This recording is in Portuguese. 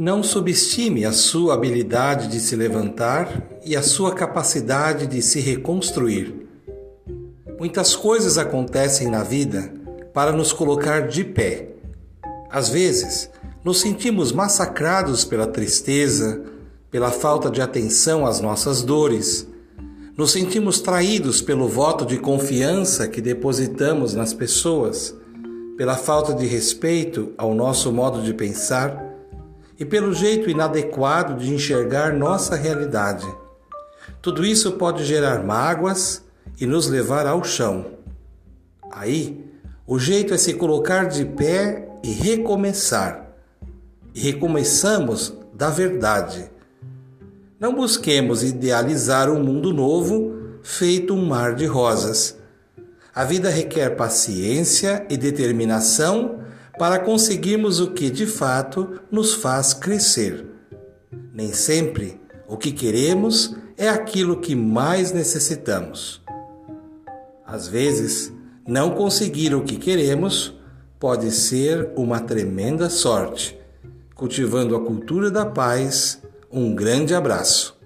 Não subestime a sua habilidade de se levantar e a sua capacidade de se reconstruir. Muitas coisas acontecem na vida para nos colocar de pé. Às vezes, nos sentimos massacrados pela tristeza, pela falta de atenção às nossas dores. Nos sentimos traídos pelo voto de confiança que depositamos nas pessoas, pela falta de respeito ao nosso modo de pensar e pelo jeito inadequado de enxergar nossa realidade. Tudo isso pode gerar mágoas e nos levar ao chão. Aí, o jeito é se colocar de pé e recomeçar. E recomeçamos da verdade. Não busquemos idealizar um mundo novo feito um mar de rosas. A vida requer paciência e determinação para conseguirmos o que de fato nos faz crescer. Nem sempre o que queremos é aquilo que mais necessitamos. Às vezes, não conseguir o que queremos pode ser uma tremenda sorte. Cultivando a cultura da paz, um grande abraço.